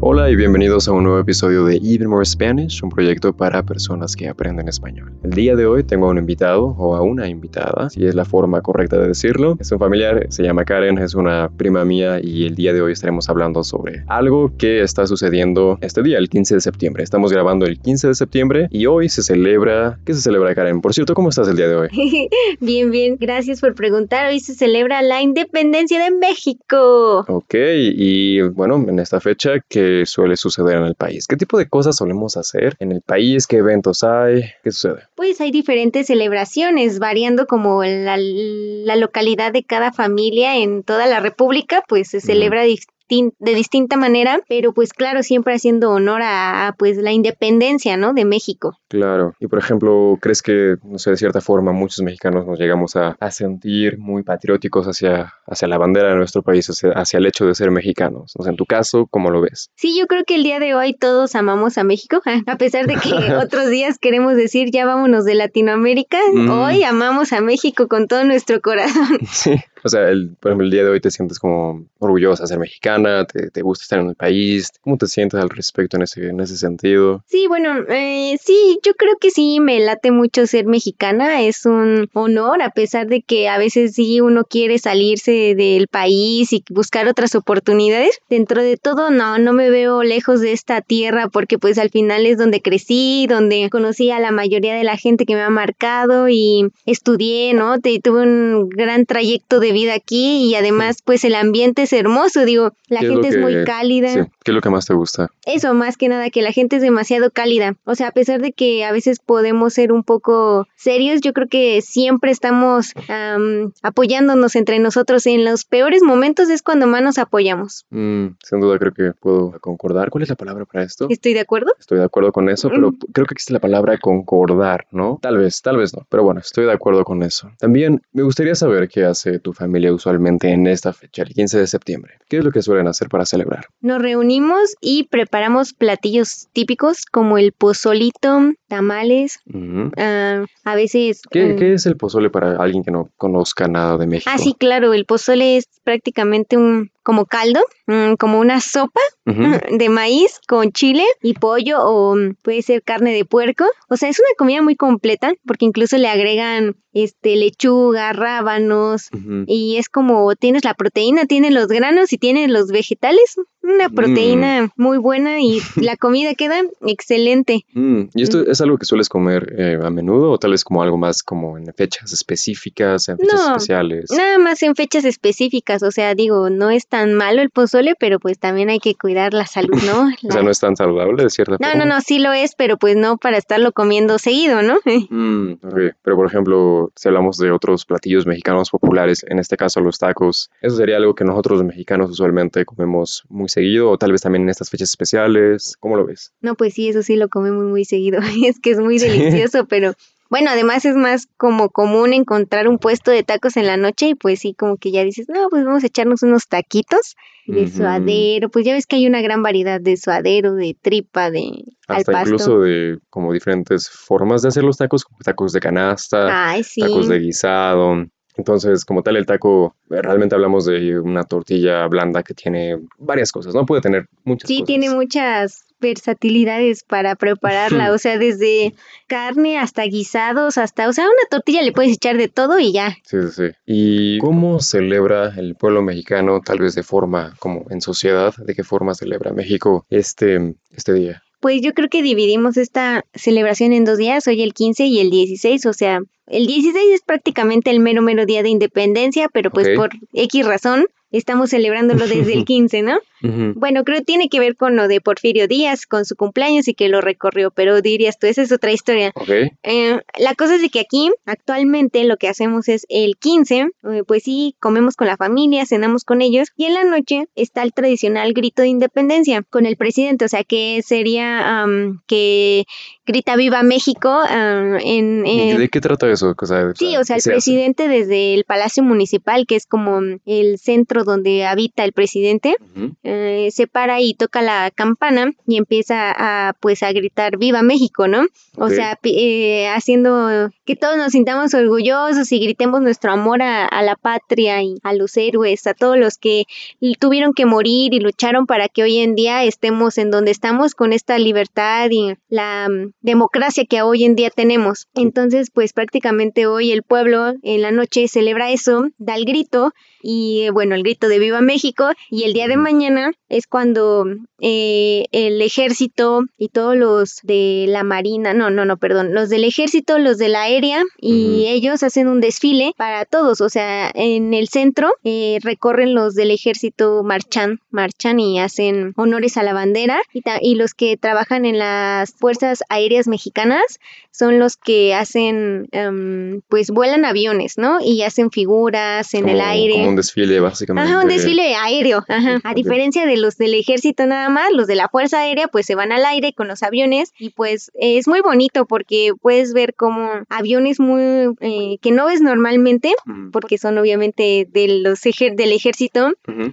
Hola y bienvenidos a un nuevo episodio de Even More Spanish, un proyecto para personas que aprenden español. El día de hoy tengo a un invitado o a una invitada, si es la forma correcta de decirlo. Es un familiar, se llama Karen, es una prima mía y el día de hoy estaremos hablando sobre algo que está sucediendo este día, el 15 de septiembre. Estamos grabando el 15 de septiembre y hoy se celebra... ¿Qué se celebra, Karen? Por cierto, ¿cómo estás el día de hoy? bien, bien, gracias por preguntar. Hoy se celebra la independencia de México. Ok, y bueno, en esta fecha, ¿qué suele suceder en el país? ¿Qué tipo de cosas solemos hacer en el país? ¿Qué eventos hay? ¿Qué sucede? Pues hay diferentes celebraciones, variando como la, la localidad de cada familia en toda la República, pues se celebra de distinta manera, pero pues claro, siempre haciendo honor a, pues la independencia, ¿no? De México. Claro, y por ejemplo, ¿crees que, no sé, de cierta forma muchos mexicanos nos llegamos a, sentir muy patrióticos hacia, hacia la bandera de nuestro país, hacia, el hecho de ser mexicanos? O sea, en tu caso, ¿cómo lo ves? Sí, yo creo que el día de hoy todos amamos a México, a pesar de que otros días queremos decir ya vámonos de Latinoamérica, mm. hoy amamos a México con todo nuestro corazón. Sí, o sea, el, por ejemplo, el día de hoy te sientes como orgullosa de ser mexicana, te, te, gusta estar en el país. ¿Cómo te sientes al respecto en ese, en ese sentido? Sí, bueno, eh, sí, yo creo que sí, me late mucho ser mexicana. Es un honor, a pesar de que a veces sí uno quiere salirse del país y buscar otras oportunidades. Dentro de todo, no, no me veo lejos de esta tierra porque pues al final es donde crecí, donde conocí a la mayoría de la gente que me ha marcado y estudié, ¿no? Te, tuve un gran trayecto de vida aquí y además pues el ambiente es hermoso, digo, la gente es, muy cálida. ¿Qué es lo que más te gusta? Eso, más que nada, que la gente es demasiado cálida. O sea, a pesar de que a veces podemos ser un poco serios, yo creo que siempre estamos apoyándonos entre nosotros. En los peores momentos es cuando más nos apoyamos. Mm, sin duda creo que puedo concordar. ¿Cuál es la palabra para esto? Estoy de acuerdo. Estoy de acuerdo con eso, pero mm. creo que existe la palabra concordar, ¿no? Tal vez, tal vez no, pero bueno, estoy de acuerdo con eso. También me gustaría saber qué hace tu familia usualmente en esta fecha, el 15 de septiembre? ¿Qué es lo que suelen hacer para celebrar? Nos reunimos y preparamos platillos típicos como el pozolito, tamales, ah, a veces... ¿Qué, ¿Qué, es el pozole para alguien que no conozca nada de México? Ah, sí, claro, el pozole es prácticamente un, como caldo, mm, como una sopa de maíz con chile y pollo o mm, puede ser carne de puerco. O sea, es una comida muy completa porque incluso le agregan este lechuga, rábanos y es como tienes la proteína, tienes los granos y tienes los vegetales, una proteína mm. muy buena y la comida queda excelente. ¿Y esto es algo que sueles comer eh, a menudo o tal vez como algo más como en fechas específicas, en fechas especiales? Nada más en fechas específicas, o sea, digo, no es tan malo el pozole, pero pues también hay que cuidar la salud, ¿no? o sea, no es tan saludable de cierta no, forma. No, no, sí lo es, pero pues no para estarlo comiendo seguido, ¿no? Mm, Pero por ejemplo, si hablamos de otros platillos mexicanos populares, en este caso los tacos, eso sería algo que nosotros los mexicanos usualmente comemos muy seguido o tal vez también en estas fechas especiales. ¿Cómo lo ves? No, pues sí, eso sí lo comemos muy seguido. es que es muy delicioso, pero bueno, además es más como común encontrar un puesto de tacos en la noche y pues sí, como que ya dices, no, pues vamos a echarnos unos taquitos de suadero, pues ya ves que hay una gran variedad de suadero, de tripa, de Hasta incluso de como diferentes formas de hacer los tacos, como tacos de canasta, tacos de guisado. Entonces, como tal, el taco, realmente hablamos de una tortilla blanda que tiene varias cosas, ¿no? Puede tener muchas sí, tiene muchas versatilidades para prepararla, o sea, desde carne hasta guisados, hasta, o sea, una tortilla le puedes echar de todo y ya. Sí, sí, sí. ¿Y cómo celebra el pueblo mexicano, tal vez de forma como en sociedad, de qué forma celebra México este, este día? Pues yo creo que dividimos esta celebración en dos días, hoy el 15 y el 16, o sea, el 16 es prácticamente el mero mero día de independencia, pero pues por X razón estamos celebrándolo desde el 15, ¿no? Bueno, creo que tiene que ver con lo de Porfirio Díaz, con su cumpleaños y que lo recorrió, pero dirías tú, esa es otra historia. Eh, la cosa es de que aquí, actualmente, lo que hacemos es el 15, eh, pues sí, comemos con la familia, cenamos con ellos, y en la noche está el tradicional grito de independencia con el presidente, o sea, que sería que grita Viva México en, ¿De qué trata eso? sí, o sea, el presidente desde el Palacio Municipal, que es como el centro donde habita el presidente, eh, se para y toca la campana y empieza a pues a gritar Viva México, ¿no? O sea, eh, haciendo que todos nos sintamos orgullosos y gritemos nuestro amor a, la patria y a los héroes, a todos los que tuvieron que morir y lucharon para que hoy en día estemos en donde estamos con esta libertad y la mm, democracia que hoy en día tenemos. Entonces, pues prácticamente hoy el pueblo en la noche celebra eso, da el grito y eh, bueno, el grito de Viva México. Y el día de mañana es cuando eh, el ejército y todos los de la marina, no, no, no, perdón, los del ejército, los de la aérea y ellos hacen un desfile para todos, o sea, en el centro eh, recorren los del ejército marchan, marchan y hacen honores a la bandera. Y, y los que trabajan en las fuerzas aéreas mexicanas son los que hacen, em, pues vuelan aviones, ¿no? Y hacen figuras en el aire. un desfile, básicamente. Ajá, un desfile aéreo. Ajá. A diferencia de los del ejército nada más, los de la Fuerza Aérea pues se van al aire con los aviones y pues es muy bonito porque puedes ver como aviones muy eh, que no ves normalmente porque son obviamente de los del ejército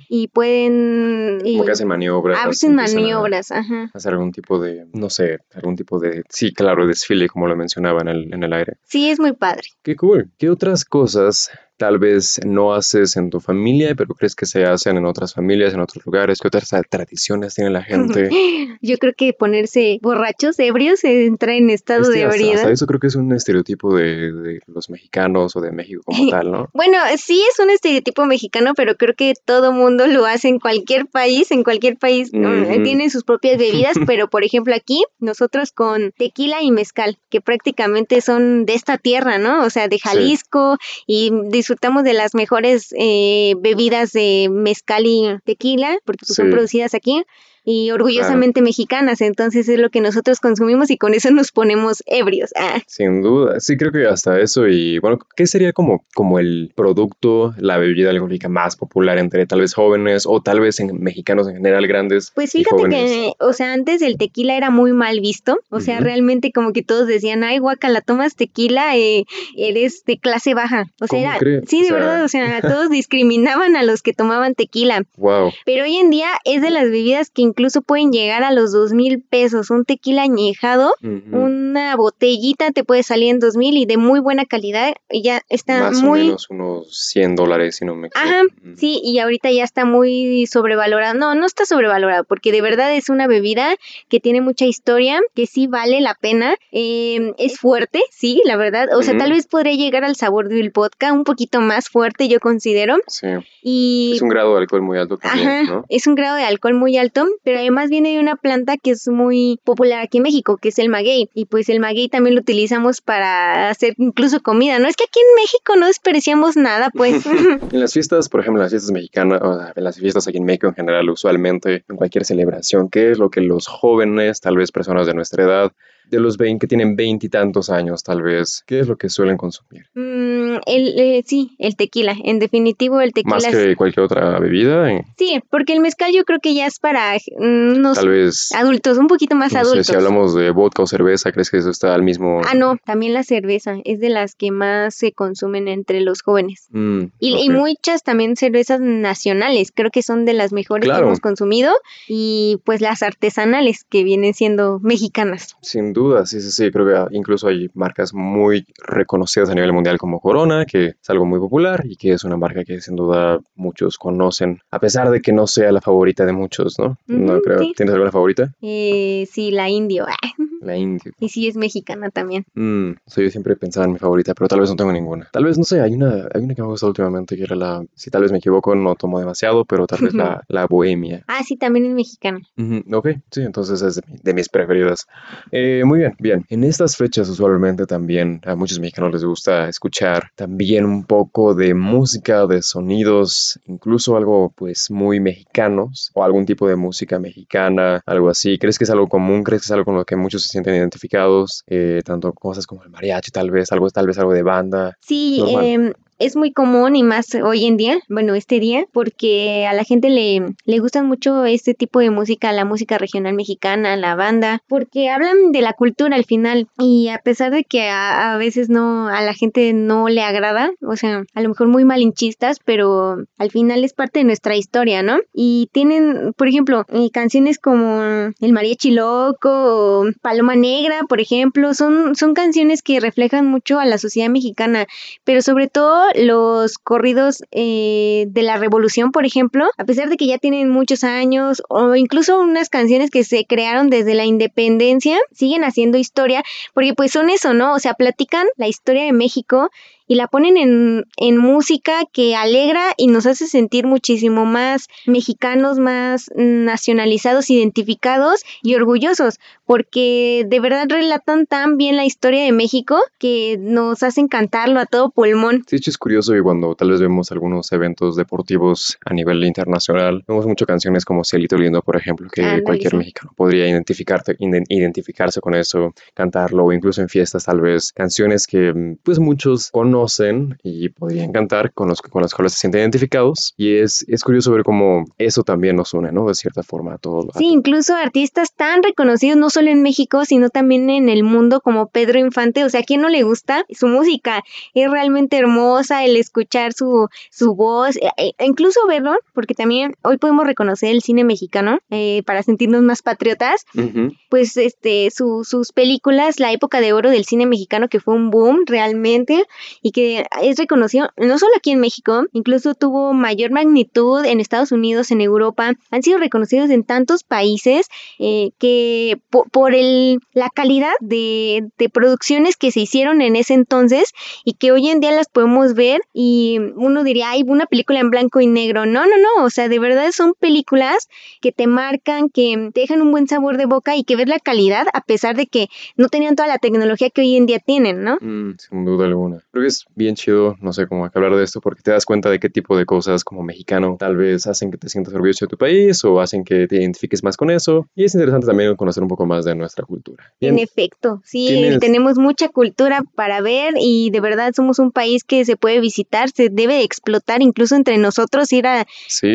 y pueden... como que hacen maniobras. Hacen maniobras, ajá. Hacer algún tipo de, no sé, algún tipo de, sí, claro, desfile como lo mencionaba en el, en el aire. Sí, es muy padre. Qué cool. ¿Qué otras cosas tal vez no haces en tu familia, pero crees que se hacen en otras familias, en otros lugares? ¿Qué otras tradiciones tiene la gente? Yo creo que ponerse borrachos, ebrios, entra en estado de ebriedad. eso creo que es un estereotipo de, los mexicanos o de México como tal, ¿no? bueno, sí es un estereotipo mexicano, pero creo que todo mundo lo hace en cualquier país, en cualquier país tienen sus propias bebidas, pero por ejemplo aquí nosotros con tequila y mezcal, que prácticamente son de esta tierra, ¿no? O sea, de Jalisco y de disfrutamos de las mejores eh, bebidas de mezcal y tequila, porque son producidas aquí y orgullosamente mexicanas, entonces es lo que nosotros consumimos y con eso nos ponemos ebrios. Ah. Sin duda, sí creo que hasta eso y bueno, ¿qué sería como, como el producto, la bebida alcohólica más popular entre tal vez jóvenes o tal vez en mexicanos en general grandes? Pues fíjate que, o sea, antes el tequila era muy mal visto, o sea, realmente como que todos decían, ay, la tomas tequila, eh, eres de clase baja, o sea, sí, de verdad, o sea, todos discriminaban a los que tomaban tequila. Wow. Pero hoy en día es de las bebidas que incluso pueden llegar a los dos mil pesos. Un tequila añejado, una botellita te puede salir en dos mil y de muy buena calidad. Y ya está Más muy. O menos unos 100 dólares, si no me equivoco. Ajá, sí, y ahorita ya está muy sobrevalorado. No, no está sobrevalorado, porque de verdad es una bebida que tiene mucha historia, que sí vale la pena. Em, es fuerte, sí, la verdad. O sea, tal vez podría llegar al sabor del vodka un poquito más fuerte, yo considero. Sí. Y... Es un grado de alcohol muy alto también, Ajá, Es un grado de alcohol muy alto, pero además viene de una planta que es muy popular aquí en México, que es el maguey. Y pues el maguey también lo utilizamos para hacer incluso comida. No es que aquí en México no despreciamos nada, pues. en las fiestas, por ejemplo, en las fiestas mexicanas, o en las fiestas aquí en México en general, usualmente, en cualquier celebración, ¿qué es lo que los jóvenes, tal vez personas de nuestra edad, de los 20 que tienen veintitantos años tal vez, ¿qué es lo que suelen consumir? Mm, el, eh, sí, el tequila, en definitivo el tequila. Más que cualquier otra bebida. Sí, porque el mezcal yo creo que ya es para mm, unos tal vez, adultos, un poquito más adultos. si hablamos de vodka o cerveza, ¿crees que eso está al mismo? Ah, no, también la cerveza es de las que más se consumen entre los jóvenes. Mm, y, muchas también cervezas nacionales, creo que son de las mejores que hemos consumido y pues las artesanales que vienen siendo mexicanas. Sin duda, sí, sí, sí. Creo que incluso hay marcas muy reconocidas a nivel mundial como Corona, que es algo muy popular y que es una marca que sin duda muchos conocen, a pesar de que no sea la favorita de muchos, ¿no? no creo. ¿Tienes alguna favorita? Eh, sí, la Indio. La Indio. Y sí, es mexicana también. Mm, yo siempre pensaba en mi favorita, pero tal vez no tengo ninguna. Tal vez, no sé, hay una, hay una que me gusta últimamente, que era la, si tal vez me equivoco, no tomo demasiado, pero tal vez la, la Bohemia. Ah, sí, también es mexicana. ok, sí, entonces es de, de mis preferidas. Eh, muy bien, bien. En estas fechas usualmente también a muchos mexicanos les gusta escuchar también un poco de música, de sonidos, incluso algo pues muy mexicanos o algún tipo de música mexicana, algo así. ¿Crees que es algo común? ¿Crees que es algo con lo que muchos sienten identificados? Eh, tanto cosas como el mariachi tal vez, algo tal vez algo de banda. Sí, eh, es muy común y más hoy en día, bueno, este día, porque a la gente le, le gustan mucho este tipo de música, la música regional mexicana, la banda, porque hablan de la cultura al final y a pesar de que a, veces no, a la gente no le agrada, o sea, a lo mejor muy malinchistas, pero al final es parte de nuestra historia, ¿no? Y tienen, por ejemplo, eh, canciones como El Mariachi Loco o Paloma Negra, por ejemplo, son, son canciones que reflejan mucho a la sociedad mexicana, pero sobre todo los corridos eh, de la revolución, por ejemplo, a pesar de que ya tienen muchos años o incluso unas canciones que se crearon desde la independencia, siguen haciendo historia, porque pues son eso, ¿no? O sea, platican la historia de México y la ponen en, en, música que alegra y nos hace sentir muchísimo más mexicanos, más nacionalizados, identificados y orgullosos, porque de verdad relatan tan bien la historia de México que nos hacen cantarlo a todo pulmón. Sí, es curioso que cuando tal vez vemos algunos eventos deportivos a nivel internacional, vemos muchas canciones como Cielito Lindo, por ejemplo, que cualquier mexicano podría identificarte, identificarse con eso, cantarlo o incluso en fiestas tal vez, canciones que pues muchos conocen y podrían cantar, con los, con los cuales se sienten identificados. Y es, es curioso ver cómo eso también nos une, ¿no? De cierta forma a todos. Sí, incluso artistas tan reconocidos, no solo en México, sino también en el mundo, como Pedro Infante. O sea, ¿a quién no le gusta? Su música es realmente hermosa, el escuchar su, su voz, e, e, incluso verlo, porque también hoy podemos reconocer el cine mexicano eh, para sentirnos más patriotas. Pues este, sus películas, la época de oro del cine mexicano, que fue un boom realmente, y que es reconocido no solo aquí en México, incluso tuvo mayor magnitud en Estados Unidos, en Europa, han sido reconocidos en tantos países eh, que por, el, la calidad de, de producciones que se hicieron en ese entonces y que hoy en día las podemos ver y uno diría, hay una película en blanco y negro. No, no, no, o sea, de verdad son películas que te marcan, que te dejan un buen sabor de boca y que ves la calidad a pesar de que no tenían toda la tecnología que hoy en día tienen, ¿no? Mm, sin duda alguna. Creo que bien chido, no sé cómo hablar de esto, porque te das cuenta de qué tipo de cosas como mexicano tal vez hacen que te sientas orgulloso de tu país o hacen que te identifiques más con eso. Y es interesante también conocer un poco más de nuestra cultura. En efecto, sí, tenemos mucha cultura para ver y de verdad somos un país que se puede visitar, se debe explotar incluso entre nosotros, ir a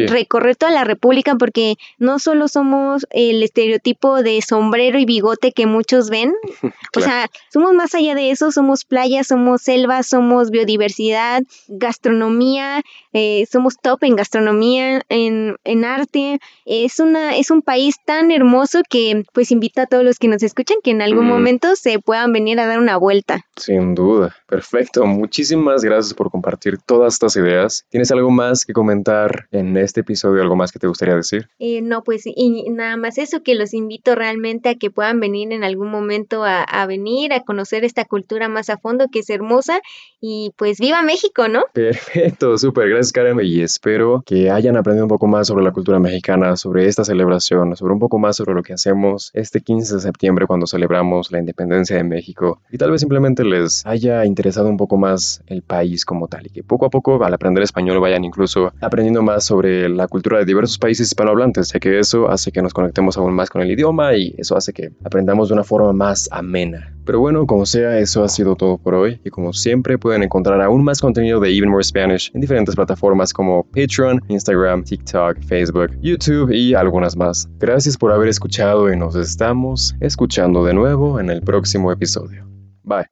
recorrer toda la República, porque no solo somos el estereotipo de sombrero y bigote que muchos ven, o sea, somos más allá de eso, somos playas, somos selvas, somos biodiversidad, gastronomía, eh, somos top en gastronomía, en, en, arte. Es, una, es un país tan hermoso que pues invita a todos los que nos escuchan que en algún momento se puedan venir a dar una vuelta. Sin duda. Perfecto. Muchísimas gracias por compartir todas estas ideas. ¿Tienes algo más que comentar en este episodio? ¿Algo más que te gustaría decir? Eh, no, pues y nada más eso, que los invito realmente a que puedan venir en algún momento a, a venir, a conocer esta cultura más a fondo, que es hermosa y pues viva México, ¿no? Perfecto, súper, gracias Karen y espero que hayan aprendido un poco más sobre la cultura mexicana, sobre esta celebración, sobre un poco más sobre lo que hacemos este 15 de septiembre cuando celebramos la independencia de México y tal vez simplemente les haya interesado un poco más el país como tal y que poco a poco al aprender español vayan incluso aprendiendo más sobre la cultura de diversos países hispanohablantes, ya que eso hace que nos conectemos aún más con el idioma y eso hace que aprendamos de una forma más amena. Pero bueno, como sea, eso ha sido todo por hoy y como siempre pueden encontrar aún más contenido de Even More Spanish en diferentes plataformas como Patreon, Instagram, TikTok, Facebook, YouTube y algunas más. Gracias por haber escuchado y nos estamos escuchando de nuevo en el próximo episodio. Bye.